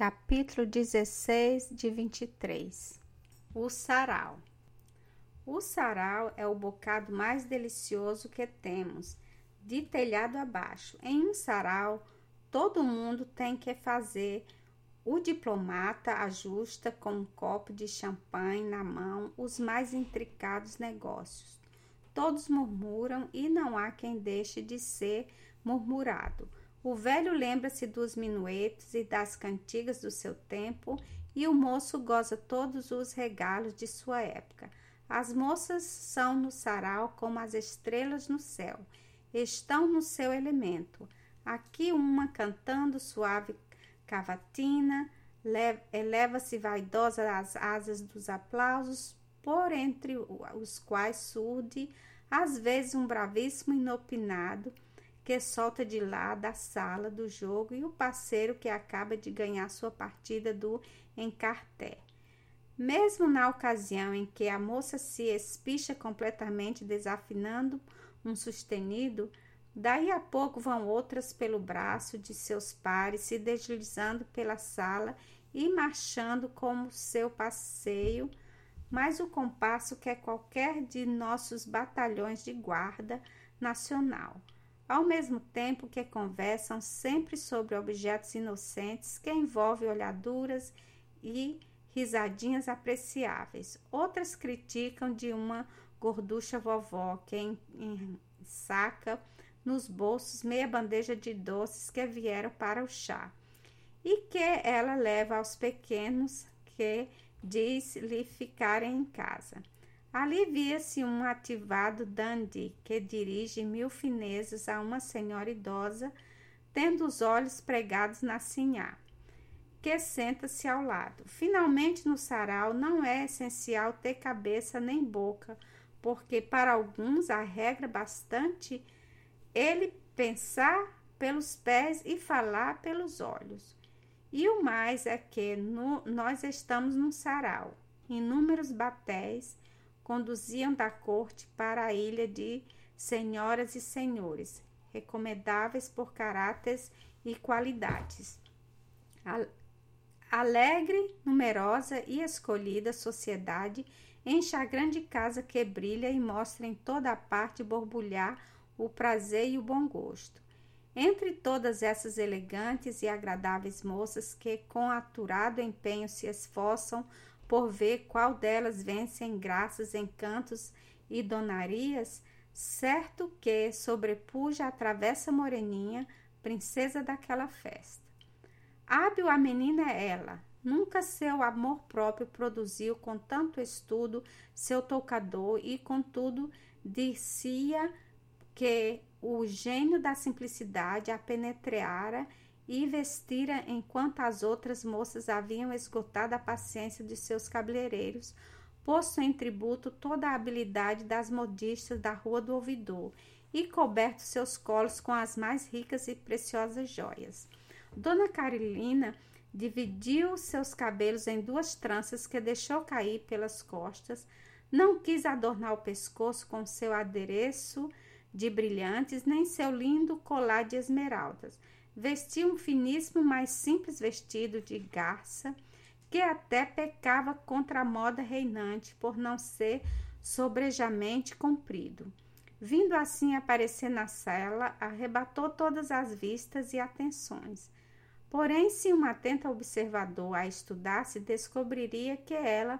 Capítulo 16 de 23 O sarau O sarau é o bocado mais delicioso que temos, de telhado abaixo. Em um sarau, todo mundo tem que fazer. O diplomata ajusta com um copo de champanhe na mão os mais intricados negócios. Todos murmuram e não há quem deixe de ser murmurado. O velho lembra-se dos minuetos e das cantigas do seu tempo, e o moço goza todos os regalos de sua época. As moças são no sarau como as estrelas no céu, estão no seu elemento. Aqui uma cantando suave cavatina, eleva-se vaidosa às asas dos aplausos, por entre os quais surge às vezes um bravíssimo inopinado que solta de lá da sala do jogo e o parceiro que acaba de ganhar sua partida do encarté. Mesmo na ocasião em que a moça se espicha completamente desafinando um sustenido, daí a pouco vão outras pelo braço de seus pares se deslizando pela sala e marchando como seu passeio, mais o compasso que é qualquer de nossos batalhões de guarda nacional ao mesmo tempo que conversam sempre sobre objetos inocentes que envolvem olhaduras e risadinhas apreciáveis. Outras criticam de uma gorducha vovó que saca nos bolsos meia bandeja de doces que vieram para o chá e que ela leva aos pequenos que diz lhe ficarem em casa. Ali via-se um ativado dandy que dirige mil fineses a uma senhora idosa, tendo os olhos pregados na sinhá, que senta-se ao lado. Finalmente, no sarau não é essencial ter cabeça nem boca, porque para alguns a regra bastante ele pensar pelos pés e falar pelos olhos. E o mais é que no, nós estamos num sarau, inúmeros batéis conduziam da corte para a ilha de senhoras e senhores, recomendáveis por caráteres e qualidades. Alegre, numerosa e escolhida sociedade enche a grande casa que brilha e mostra em toda a parte borbulhar o prazer e o bom gosto. Entre todas essas elegantes e agradáveis moças que, com aturado empenho, se esforçam por ver qual delas vence em graças, encantos e donarias, certo que sobrepuja a travessa moreninha, princesa daquela festa. Hábil a menina é ela, nunca seu amor próprio produziu com tanto estudo seu tocador e contudo dizia que o gênio da simplicidade a penetreara e vestira enquanto as outras moças haviam esgotado a paciência de seus cabeleireiros, posto em tributo toda a habilidade das modistas da Rua do Ouvidor e coberto seus colos com as mais ricas e preciosas joias. Dona Carolina dividiu seus cabelos em duas tranças que deixou cair pelas costas, não quis adornar o pescoço com seu adereço de brilhantes, nem seu lindo colar de esmeraldas vestia um finíssimo, mais simples vestido de garça, que até pecava contra a moda reinante por não ser sobrejamente comprido. Vindo assim aparecer na sala, arrebatou todas as vistas e atenções. Porém, se um atento observador a estudasse, descobriria que ela,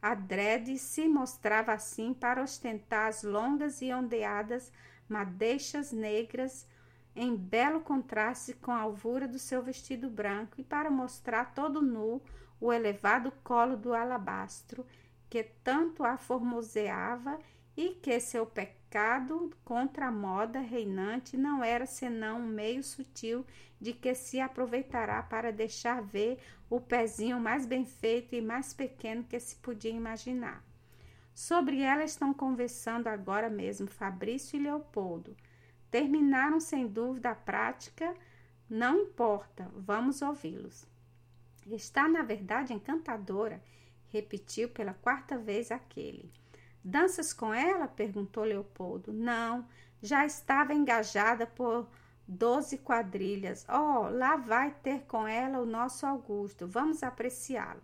adrede, se mostrava assim para ostentar as longas e ondeadas madeixas negras em belo contraste com a alvura do seu vestido branco e para mostrar todo nu o elevado colo do alabastro que tanto a formoseava e que seu pecado contra a moda reinante não era senão um meio sutil de que se aproveitará para deixar ver o pezinho mais bem feito e mais pequeno que se podia imaginar. Sobre ela estão conversando agora mesmo Fabrício e Leopoldo Terminaram sem dúvida a prática, não importa, vamos ouvi-los. Está, na verdade, encantadora, repetiu pela quarta vez aquele. Danças com ela? perguntou Leopoldo. Não, já estava engajada por doze quadrilhas. Oh, lá vai ter com ela o nosso Augusto. Vamos apreciá-lo.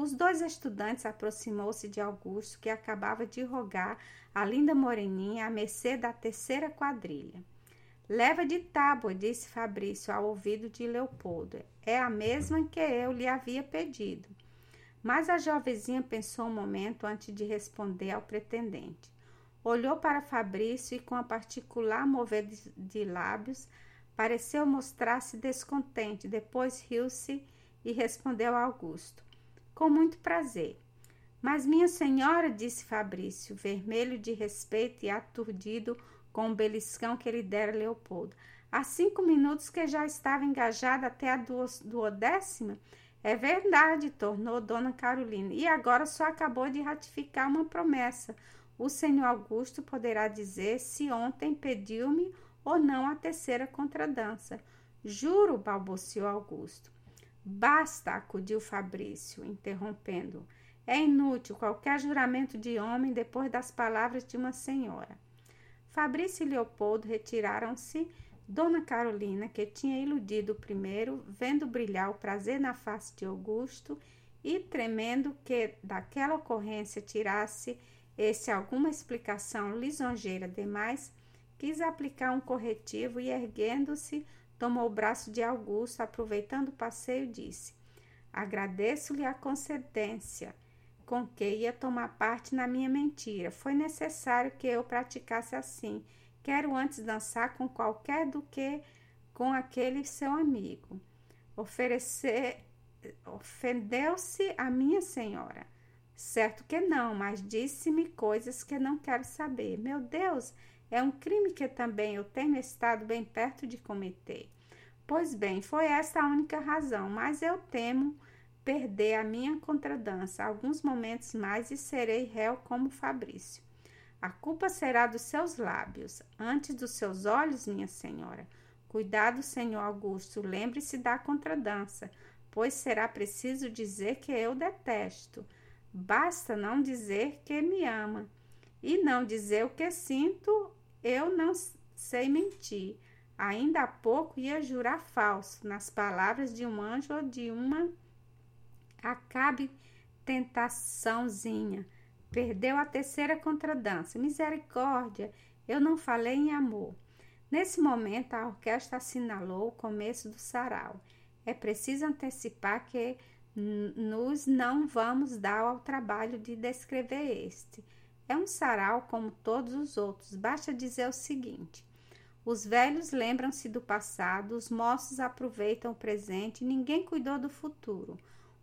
Os dois estudantes aproximou-se de Augusto, que acabava de rogar a linda moreninha à mercê da terceira quadrilha. Leva de tábua, disse Fabrício ao ouvido de Leopoldo. É a mesma que eu lhe havia pedido. Mas a jovenzinha pensou um momento antes de responder ao pretendente. Olhou para Fabrício e, com a particular mover de lábios, pareceu mostrar-se descontente. Depois riu-se e respondeu a Augusto: Com muito prazer. Mas, minha senhora, disse Fabrício, vermelho de respeito e aturdido com o beliscão que lhe dera Leopoldo. Há cinco minutos que já estava engajada até a duodécima. É verdade, tornou Dona Carolina, e agora só acabou de ratificar uma promessa. O senhor Augusto poderá dizer se ontem pediu-me ou não a terceira contradança. Juro, balbuciou Augusto. Basta, acudiu Fabrício, interrompendo. É inútil qualquer juramento de homem depois das palavras de uma senhora. Fabrício e Leopoldo retiraram-se Dona Carolina, que tinha iludido o primeiro, vendo brilhar o prazer na face de Augusto e tremendo que daquela ocorrência tirasse esse alguma explicação lisonjeira demais, quis aplicar um corretivo e, erguendo-se, tomou o braço de Augusto, aproveitando o passeio, disse: Agradeço-lhe a concedência com que ia tomar parte na minha mentira. Foi necessário que eu praticasse assim Quero antes dançar com qualquer do que com aquele seu amigo. Oferecer ofendeu-se a minha senhora. Certo que não, mas disse-me coisas que não quero saber. Meu Deus, é um crime que também eu tenho estado bem perto de cometer. Pois bem, foi esta a única razão, mas eu temo perder a minha contradança alguns momentos mais e serei réu como Fabrício. A culpa será dos seus lábios, antes dos seus olhos, minha senhora. Cuidado, senhor Augusto, lembre-se da contradança, pois será preciso dizer que eu detesto. Basta não dizer que me ama. E não dizer o que sinto, eu não sei mentir. Ainda há pouco ia jurar falso nas palavras de um anjo ou de uma acabe tentaçãozinha. Perdeu a terceira contradança. Misericórdia, eu não falei em amor. Nesse momento, a orquestra assinalou o começo do sarau. É preciso antecipar que nos não vamos dar ao trabalho de descrever este. É um sarau como todos os outros, basta dizer o seguinte: os velhos lembram-se do passado, os moços aproveitam o presente, ninguém cuidou do futuro.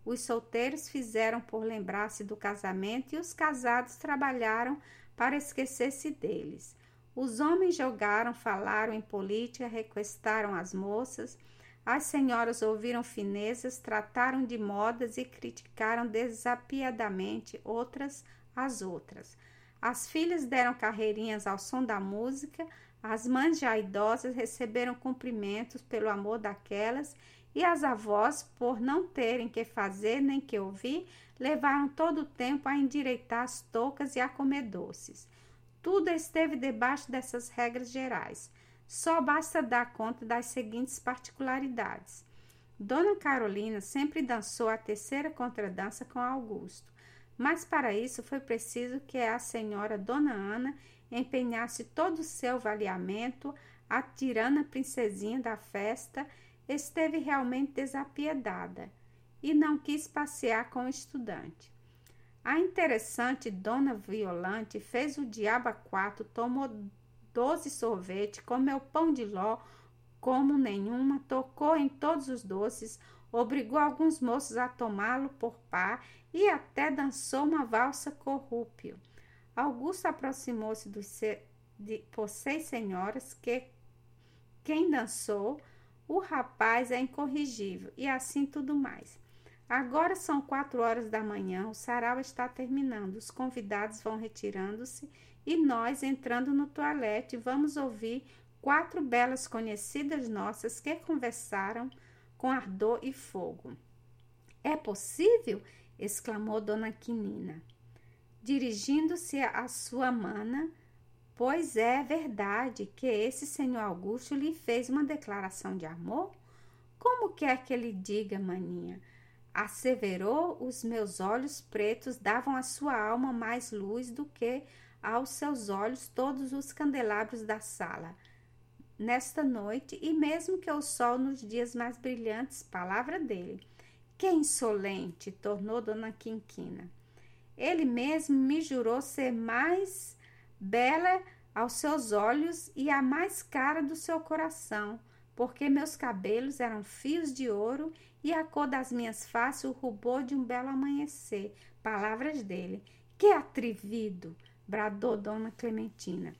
Os solteiros fizeram por lembrar-se do casamento e os casados trabalharam para esquecer-se deles. Os homens jogaram, falaram em política, requestaram as moças. As senhoras ouviram finezas, trataram de modas e criticaram desapiadamente outras às outras. As filhas deram carreirinhas ao som da música, as mães já idosas receberam cumprimentos pelo amor daquelas e as avós, por não terem que fazer nem que ouvir, levaram todo o tempo a endireitar as toucas e a comer doces. Tudo esteve debaixo dessas regras gerais. Só basta dar conta das seguintes particularidades. Dona Carolina sempre dançou a terceira contradança com Augusto, mas para isso foi preciso que a senhora Dona Ana empenhasse todo o seu valiamento, a tirana princesinha da festa esteve realmente desapiedada e não quis passear com o estudante. A interessante Dona Violante fez o diabo a quatro, tomou doze sorvete, comeu pão de ló como nenhuma, tocou em todos os doces, obrigou alguns moços a tomá-lo por par e até dançou uma valsa corrúpio. Augusto aproximou-se por seis senhoras que quem dançou o rapaz é incorrigível e assim tudo mais. Agora são quatro horas da manhã, o sarau está terminando, os convidados vão retirando-se e nós, entrando no toalete, vamos ouvir quatro belas conhecidas nossas que conversaram com ardor e fogo. É possível? exclamou Dona Quinina. Dirigindo-se à sua mana, Pois é verdade que esse senhor Augusto lhe fez uma declaração de amor? Como quer que ele diga, maninha? Asseverou os meus olhos pretos davam à sua alma mais luz do que aos seus olhos todos os candelabros da sala. Nesta noite, e mesmo que o sol nos dias mais brilhantes, palavra dele. Que insolente! tornou Dona Quinquina. Ele mesmo me jurou ser mais bela aos seus olhos e a mais cara do seu coração, porque meus cabelos eram fios de ouro e a cor das minhas faces o rubor de um belo amanhecer. Palavras dele. Que atrevido! bradou Dona Clementina.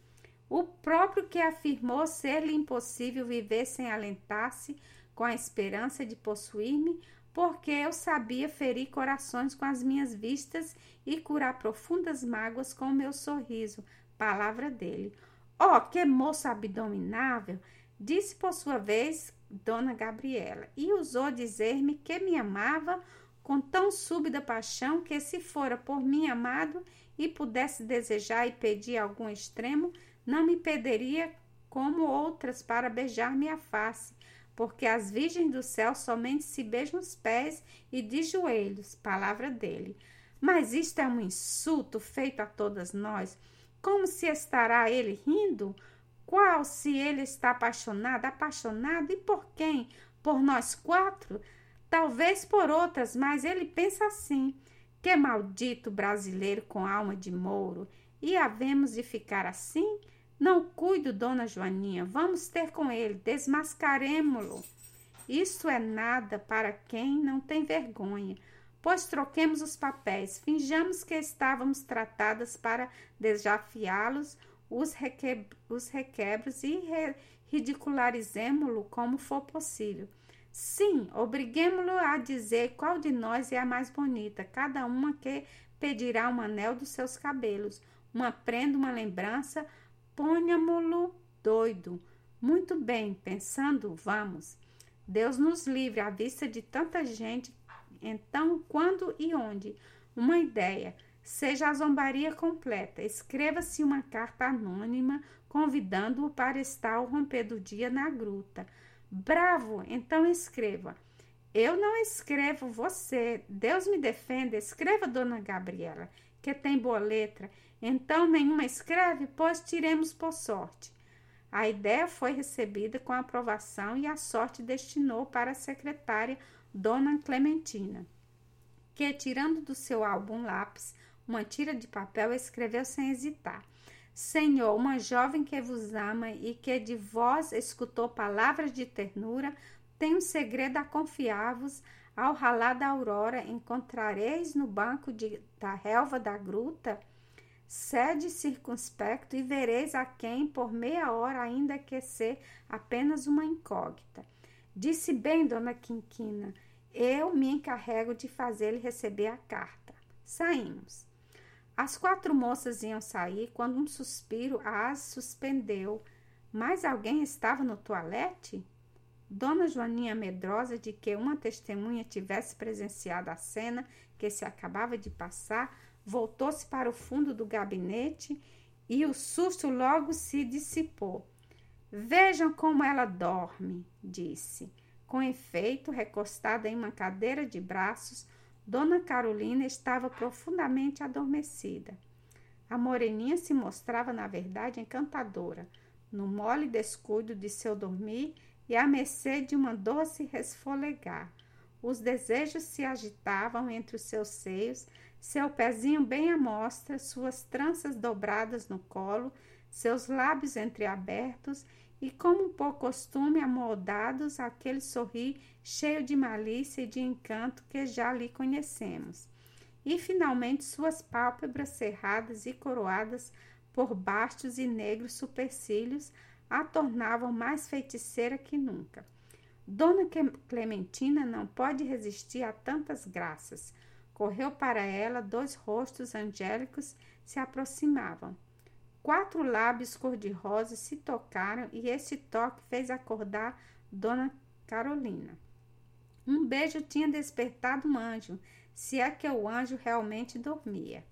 O próprio que afirmou ser-lhe impossível viver sem alentar-se com a esperança de possuir-me, porque eu sabia ferir corações com as minhas vistas e curar profundas mágoas com o meu sorriso. Palavra dele. Oh, que moça abominável! Disse por sua vez Dona Gabriela, e usou dizer-me que me amava com tão súbita paixão que, se fora por mim amado e pudesse desejar e pedir algum extremo, não me pediria como outras para beijar-me a face, porque as virgens do céu somente se beijam os pés e de joelhos, palavra dele. Mas isto é um insulto feito a todas nós. Como se estará ele rindo? Qual se ele está apaixonado? Apaixonado e por quem? Por nós quatro? Talvez por outras, mas ele pensa assim. Que maldito brasileiro com alma de mouro. E havemos de ficar assim? Não cuido, dona Joaninha, vamos ter com ele, desmascaremo-lo. Isso é nada para quem não tem vergonha, pois troquemos os papéis, finjamos que estávamos tratadas para desafiá-los os, reque... os requebros e re... ridicularizemo-lo como for possível. Sim, obriguemo-lo a dizer qual de nós é a mais bonita, cada uma que pedirá um anel dos seus cabelos, uma prenda, uma lembrança, ponhamo-lo doido. Muito bem, pensando, vamos. Deus nos livre à vista de tanta gente. Então, quando e onde? Uma ideia. Seja a zombaria completa. Escreva-se uma carta anônima convidando-o para estar ao romper do dia na gruta. Bravo! Então escreva. Eu não escrevo você. Deus me defenda. Escreva, dona Gabriela, que tem boa letra então nenhuma escreve, pois tiremos por sorte. A ideia foi recebida com aprovação e a sorte destinou para a secretária Dona Clementina, que, tirando do seu álbum lápis uma tira de papel, escreveu sem hesitar. Senhor, uma jovem que vos ama e que de vós escutou palavras de ternura, tem um segredo a confiar-vos. Ao ralar da aurora, encontrareis no banco de, da relva da gruta Sede circunspecto e vereis a quem, por meia hora, ainda que ser apenas uma incógnita. Disse bem, dona Quinquina, eu me encarrego de fazer-lhe receber a carta. Saímos. As quatro moças iam sair quando um suspiro as suspendeu. Mas alguém estava no toalete? Dona Joaninha, medrosa de que uma testemunha tivesse presenciado a cena que se acabava de passar, voltou-se para o fundo do gabinete e o susto logo se dissipou. Vejam como ela dorme, disse. Com efeito, recostada em uma cadeira de braços, Dona Carolina estava profundamente adormecida. A moreninha se mostrava, na verdade, encantadora, no mole descuido de seu dormir e à mercê de uma doce resfolegar. Os desejos se agitavam entre os seus seios, seu pezinho bem à mostra, suas tranças dobradas no colo, seus lábios entreabertos e, como por costume, amoldados aquele sorrir cheio de malícia e de encanto que já lhe conhecemos. E, finalmente, suas pálpebras cerradas e coroadas por bastos e negros supercílios a tornavam mais feiticeira que nunca. Dona Clementina não pode resistir a tantas graças. Correu para ela, dois rostos angélicos se aproximavam. Quatro lábios cor-de-rosa se tocaram e esse toque fez acordar Dona Carolina. Um beijo tinha despertado um anjo, se é que o anjo realmente dormia.